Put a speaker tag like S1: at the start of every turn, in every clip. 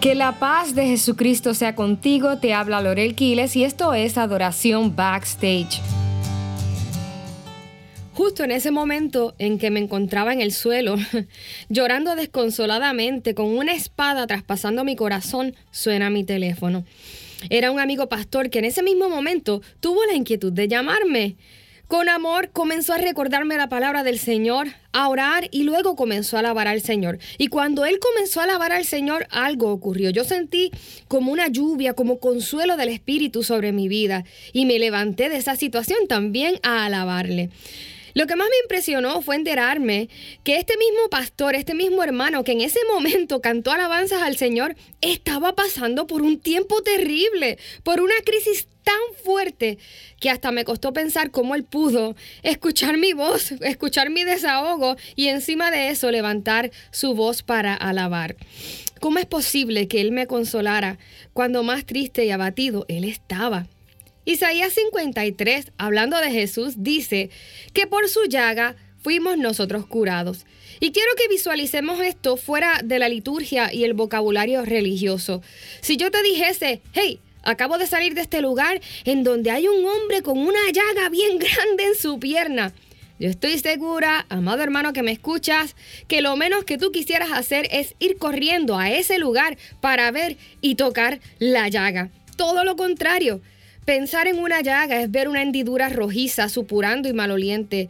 S1: Que la paz de Jesucristo sea contigo, te habla Lorel Quiles y esto es Adoración Backstage. Justo en ese momento en que me encontraba en el suelo, llorando desconsoladamente, con una espada traspasando mi corazón, suena mi teléfono. Era un amigo pastor que en ese mismo momento tuvo la inquietud de llamarme. Con amor comenzó a recordarme la palabra del Señor, a orar y luego comenzó a alabar al Señor. Y cuando él comenzó a alabar al Señor, algo ocurrió. Yo sentí como una lluvia, como consuelo del Espíritu sobre mi vida y me levanté de esa situación también a alabarle. Lo que más me impresionó fue enterarme que este mismo pastor, este mismo hermano que en ese momento cantó alabanzas al Señor, estaba pasando por un tiempo terrible, por una crisis tan fuerte que hasta me costó pensar cómo él pudo escuchar mi voz, escuchar mi desahogo y encima de eso levantar su voz para alabar. ¿Cómo es posible que él me consolara cuando más triste y abatido él estaba? Isaías 53, hablando de Jesús, dice que por su llaga fuimos nosotros curados. Y quiero que visualicemos esto fuera de la liturgia y el vocabulario religioso. Si yo te dijese, hey, acabo de salir de este lugar en donde hay un hombre con una llaga bien grande en su pierna. Yo estoy segura, amado hermano que me escuchas, que lo menos que tú quisieras hacer es ir corriendo a ese lugar para ver y tocar la llaga. Todo lo contrario, Pensar en una llaga es ver una hendidura rojiza, supurando y maloliente.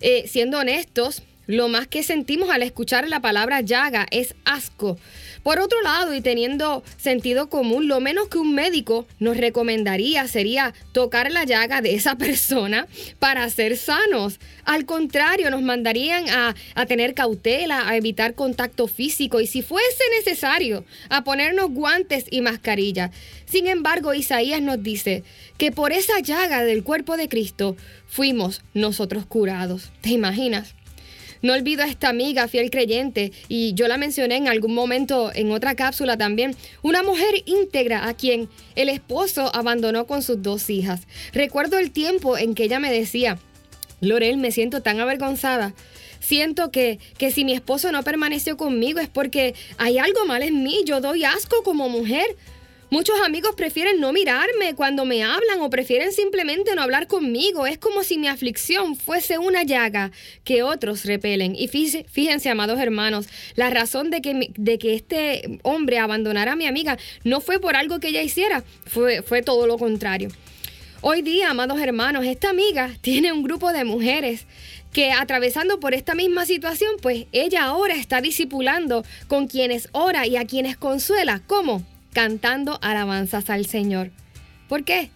S1: Eh, siendo honestos, lo más que sentimos al escuchar la palabra llaga es asco. Por otro lado, y teniendo sentido común, lo menos que un médico nos recomendaría sería tocar la llaga de esa persona para ser sanos. Al contrario, nos mandarían a, a tener cautela, a evitar contacto físico y si fuese necesario, a ponernos guantes y mascarilla. Sin embargo, Isaías nos dice que por esa llaga del cuerpo de Cristo fuimos nosotros curados. ¿Te imaginas? No olvido a esta amiga fiel creyente, y yo la mencioné en algún momento en otra cápsula también, una mujer íntegra a quien el esposo abandonó con sus dos hijas. Recuerdo el tiempo en que ella me decía, Lorel, me siento tan avergonzada. Siento que, que si mi esposo no permaneció conmigo es porque hay algo mal en mí, yo doy asco como mujer. Muchos amigos prefieren no mirarme cuando me hablan o prefieren simplemente no hablar conmigo. Es como si mi aflicción fuese una llaga que otros repelen. Y fíjense, amados hermanos, la razón de que, de que este hombre abandonara a mi amiga no fue por algo que ella hiciera, fue, fue todo lo contrario. Hoy día, amados hermanos, esta amiga tiene un grupo de mujeres que atravesando por esta misma situación, pues ella ahora está discipulando con quienes ora y a quienes consuela. ¿Cómo? Cantando alabanzas al Señor. ¿Por qué?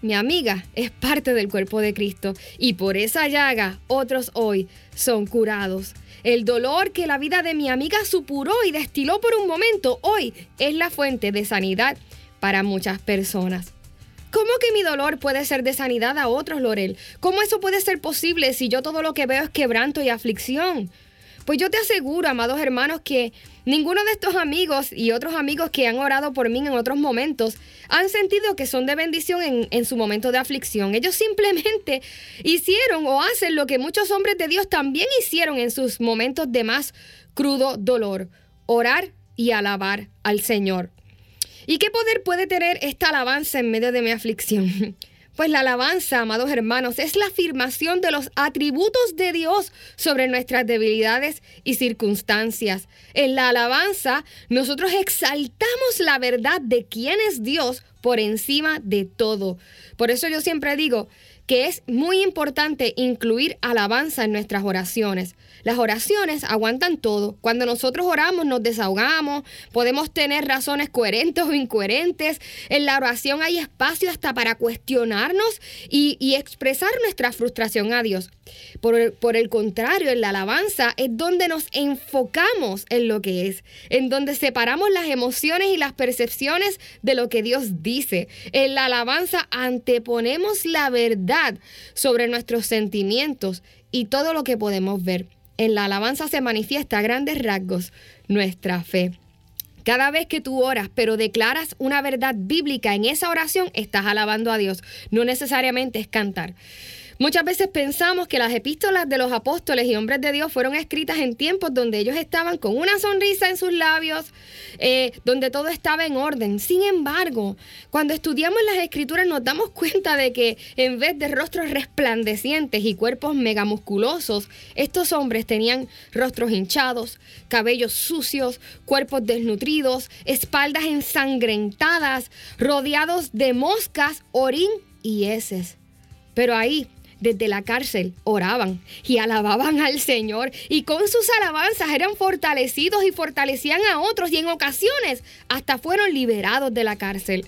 S1: Mi amiga es parte del cuerpo de Cristo y por esa llaga otros hoy son curados. El dolor que la vida de mi amiga supuró y destiló por un momento hoy es la fuente de sanidad para muchas personas. ¿Cómo que mi dolor puede ser de sanidad a otros, Lorel? ¿Cómo eso puede ser posible si yo todo lo que veo es quebranto y aflicción? Pues yo te aseguro, amados hermanos, que ninguno de estos amigos y otros amigos que han orado por mí en otros momentos han sentido que son de bendición en, en, su momento de aflicción. Ellos simplemente hicieron o hacen lo que muchos hombres de Dios también hicieron en sus momentos de más crudo dolor, orar y alabar al Señor. ¿Y qué poder puede tener esta alabanza en medio de mi aflicción? Pues la alabanza, amados hermanos, es la afirmación de los atributos de Dios sobre nuestras debilidades y circunstancias. En la alabanza, nosotros exaltamos la verdad de quién es Dios por encima de todo. Por eso yo siempre digo que es muy importante incluir alabanza en nuestras oraciones. Las oraciones aguantan todo. Cuando nosotros oramos nos desahogamos, podemos tener razones coherentes o incoherentes. En la oración hay espacio hasta para cuestionarnos y, expresar nuestra frustración a Dios. Por, por el contrario, en la alabanza es donde nos enfocamos en lo que es, en donde separamos las emociones y las percepciones de lo que Dios dice. En la alabanza anteponemos la verdad sobre nuestros sentimientos y todo lo que podemos ver. En la alabanza se manifiesta a grandes rasgos nuestra fe. Cada vez que tú oras, pero declaras una verdad bíblica en esa oración, estás alabando a Dios. No necesariamente es cantar. Muchas veces pensamos que las epístolas de los apóstoles y hombres de Dios fueron escritas en tiempos donde ellos estaban con una sonrisa en sus labios, eh, donde todo estaba en orden. Sin embargo, cuando estudiamos las escrituras nos damos cuenta de que en vez de rostros resplandecientes y cuerpos megamusculosos, estos hombres tenían rostros hinchados, cabellos sucios, cuerpos desnutridos, espaldas ensangrentadas, rodeados de moscas, orín y heces. Pero ahí, desde la cárcel oraban y alababan al Señor y con sus alabanzas eran fortalecidos y fortalecían a otros y en ocasiones hasta fueron liberados de la cárcel.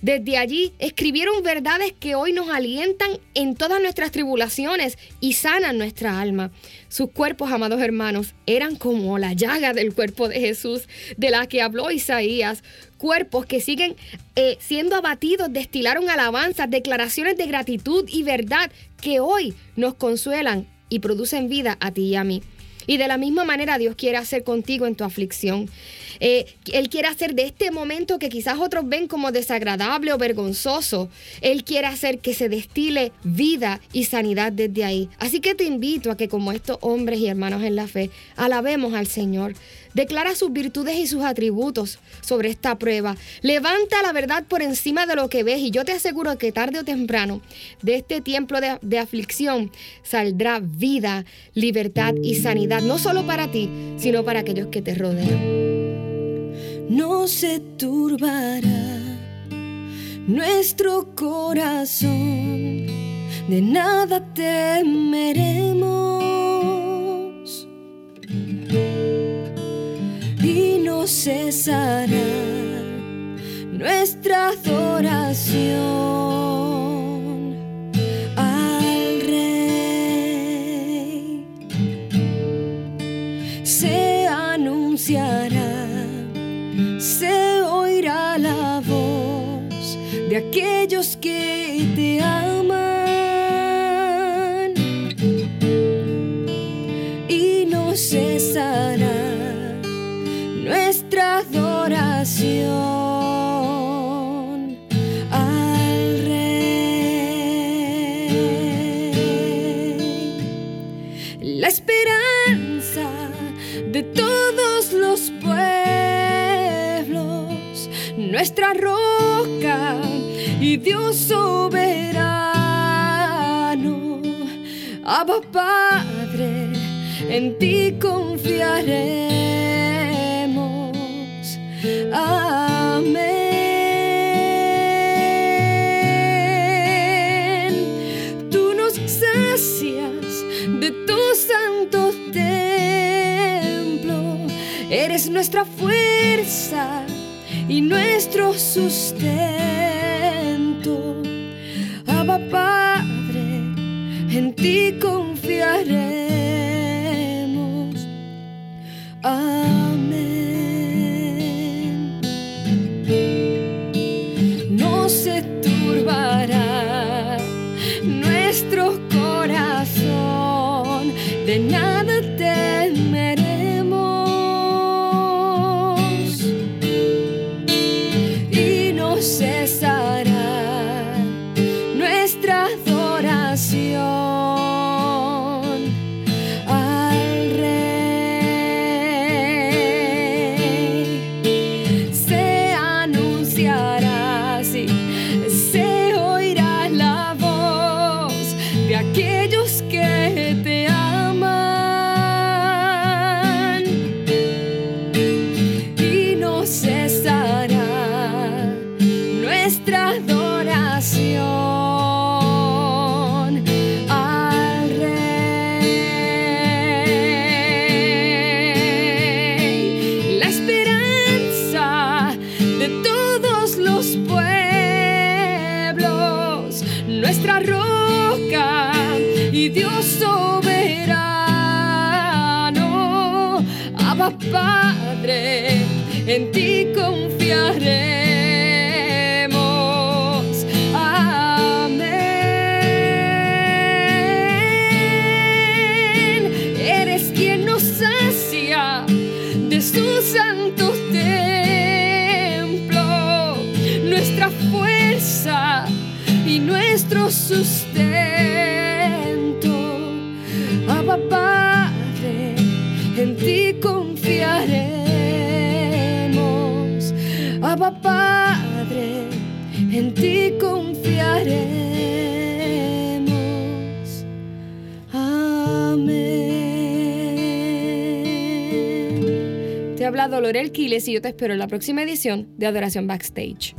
S1: Desde allí escribieron verdades que hoy nos alientan en todas nuestras tribulaciones y sanan nuestra alma. Sus cuerpos, amados hermanos, eran como la llaga del cuerpo de Jesús, de la que habló Isaías. Cuerpos que siguen eh, siendo abatidos, destilaron alabanzas, declaraciones de gratitud y verdad que hoy nos consuelan y producen vida a ti y a mí. Y de la misma manera Dios quiere hacer contigo en tu aflicción. Eh, él quiere hacer de este momento que quizás otros ven como desagradable o vergonzoso, Él quiere hacer que se destile vida y sanidad desde ahí. Así que te invito a que como estos hombres y hermanos en la fe, alabemos al Señor. Declara sus virtudes y sus atributos sobre esta prueba. Levanta la verdad por encima de lo que ves y yo te aseguro que tarde o temprano de este tiempo de, de aflicción saldrá vida, libertad y sanidad, no solo para ti, sino para aquellos que te rodean.
S2: No se turbará nuestro corazón, de nada temeremos. Y no cesará nuestra adoración aquellos que te aman y no cesará nuestra adoración nuestra roca y Dios soberano. Abba Padre, en ti confiaremos. Amén. Tú nos sacias de tu santo templo. Eres nuestra fuerza y nuestro sustento. Abba Padre, en ti confiaremos. En ti confiaremos.
S1: Te ha hablado Lorel Quiles y yo te espero en la próxima edición de Adoración Backstage.